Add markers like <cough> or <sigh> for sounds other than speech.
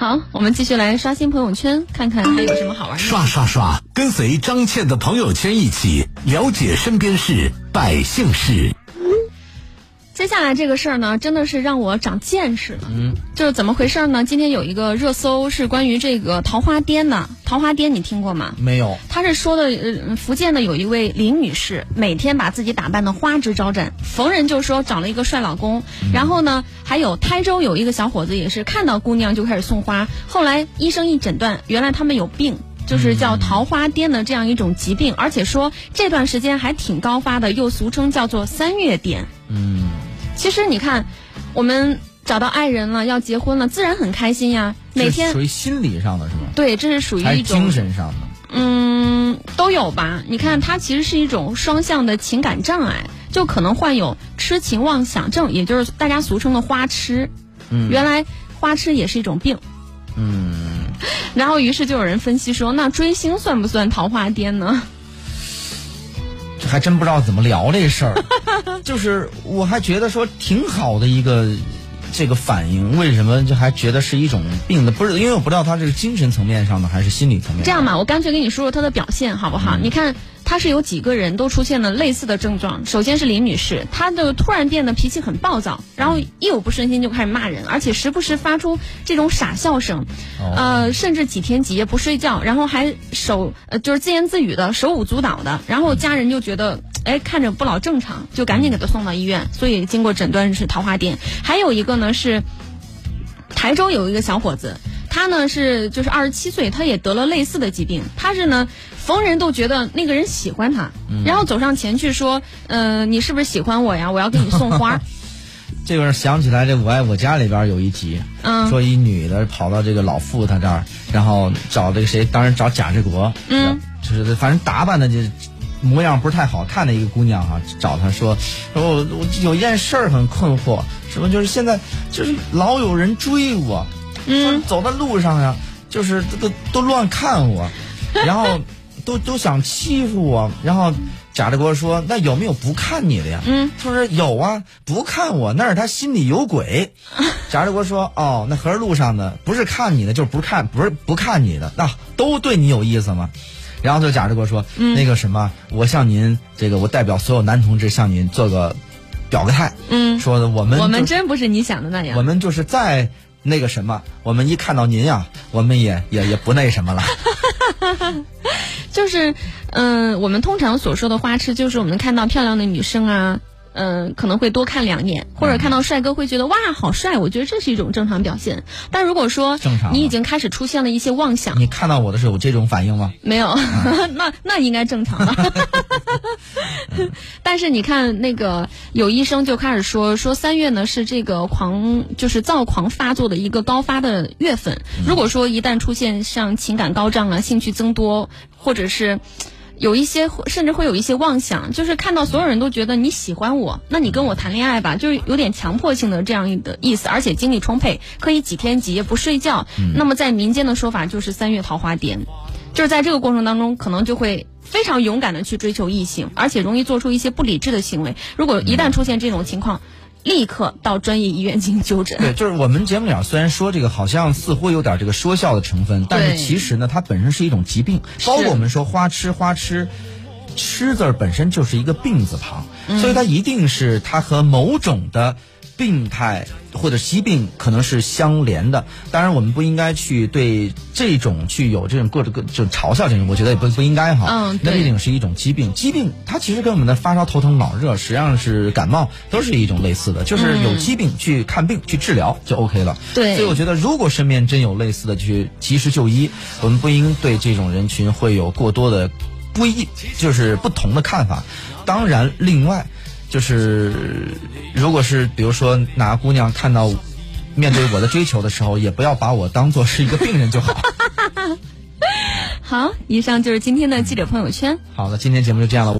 好，我们继续来刷新朋友圈，看看还有什么好玩的。刷刷刷，跟随张倩的朋友圈一起了解身边事、百姓事。接下来这个事儿呢，真的是让我长见识了。嗯，就是怎么回事呢？今天有一个热搜是关于这个桃花癫的。桃花癫你听过吗？没有。他是说的，呃，福建的有一位林女士，每天把自己打扮的花枝招展，逢人就说找了一个帅老公。然后呢，还有台州有一个小伙子，也是看到姑娘就开始送花。后来医生一诊断，原来他们有病，就是叫桃花癫的这样一种疾病，而且说这段时间还挺高发的，又俗称叫做三月癫。嗯。其实你看，我们找到爱人了，要结婚了，自然很开心呀。每天属于心理上的是吗？对，这是属于一种精神上的。嗯，都有吧。你看，它其实是一种双向的情感障碍，就可能患有痴情妄想症，也就是大家俗称的花痴。嗯，原来花痴也是一种病。嗯，<laughs> 然后于是就有人分析说，那追星算不算桃花癫呢？还真不知道怎么聊这事儿，<laughs> 就是我还觉得说挺好的一个这个反应，为什么就还觉得是一种病的？不是因为我不知道他这个精神层面上的还是心理层面。这样吧，我干脆跟你说说他的表现好不好？你看。他是有几个人都出现了类似的症状。首先是林女士，她的突然变得脾气很暴躁，然后一有不顺心就开始骂人，而且时不时发出这种傻笑声，呃，甚至几天几夜不睡觉，然后还手呃就是自言自语的，手舞足蹈的，然后家人就觉得哎看着不老正常，就赶紧给他送到医院。所以经过诊断是桃花癫。还有一个呢是台州有一个小伙子，他呢是就是二十七岁，他也得了类似的疾病，他是呢。逢人都觉得那个人喜欢他，然后走上前去说：“嗯，你是不是喜欢我呀？我要给你送花。<laughs> ”这个想起来，这《我爱我家》里边有一集，说一女的跑到这个老傅他这儿，然后找这个谁，当然找贾志国，嗯，就是反正打扮的就模样不是太好看的一个姑娘哈，找他说：“说我我有一件事儿很困惑，什么就是现在就是老有人追我，嗯，走在路上呀，就是都都都乱看我，然后。”都都想欺负我，然后贾志国说：“那有没有不看你的呀？”嗯，他说：“有啊，不看我那是他心里有鬼。<laughs> ”贾志国说：“哦，那合着路上的不是看你的，就是不看，不是不看你的，那都对你有意思吗？”然后就贾志国说：“那个什么，我向您这个，我代表所有男同志向您做个表个态。嗯，说的我们我们真不是你想的那样，我们就是在那个什么，我们一看到您呀，我们也也也不那什么了。” <laughs> 就是，嗯，我们通常所说的花痴，就是我们看到漂亮的女生啊。嗯，可能会多看两眼，或者看到帅哥会觉得哇好帅，我觉得这是一种正常表现。但如果说正常，你已经开始出现了一些妄想，你看到我的时候有这种反应吗？没有，<laughs> 那那应该正常了。<laughs> <laughs> 但是你看那个有医生就开始说说三月呢是这个狂就是躁狂发作的一个高发的月份。如果说一旦出现像情感高涨啊、兴趣增多，或者是。有一些甚至会有一些妄想，就是看到所有人都觉得你喜欢我，那你跟我谈恋爱吧，就是有点强迫性的这样的意思，而且精力充沛，可以几天几夜不睡觉。那么在民间的说法就是三月桃花癫，就是在这个过程当中，可能就会非常勇敢的去追求异性，而且容易做出一些不理智的行为。如果一旦出现这种情况，立刻到专业医院进行就诊。对，就是我们节目里虽然说这个好像似乎有点这个说笑的成分，但是其实呢，它本身是一种疾病。包括我们说花痴，花痴，痴字本身就是一个病字旁，所以它一定是它和某种的。病态或者疾病可能是相连的，当然我们不应该去对这种去有这种各种各就嘲笑这种，我觉得也不不应该哈。嗯，那毕竟是一种疾病，疾病它其实跟我们的发烧、头疼、脑热，实际上是感冒，都是一种类似的，就是有疾病去看病去治疗就 OK 了。对，所以我觉得如果身边真有类似的，去及时就医，我们不应对这种人群会有过多的不一就是不同的看法。当然，另外。就是，如果是比如说哪个姑娘看到面对我的追求的时候，也不要把我当做是一个病人就好。<laughs> 好，以上就是今天的记者朋友圈。好了，今天节目就这样了。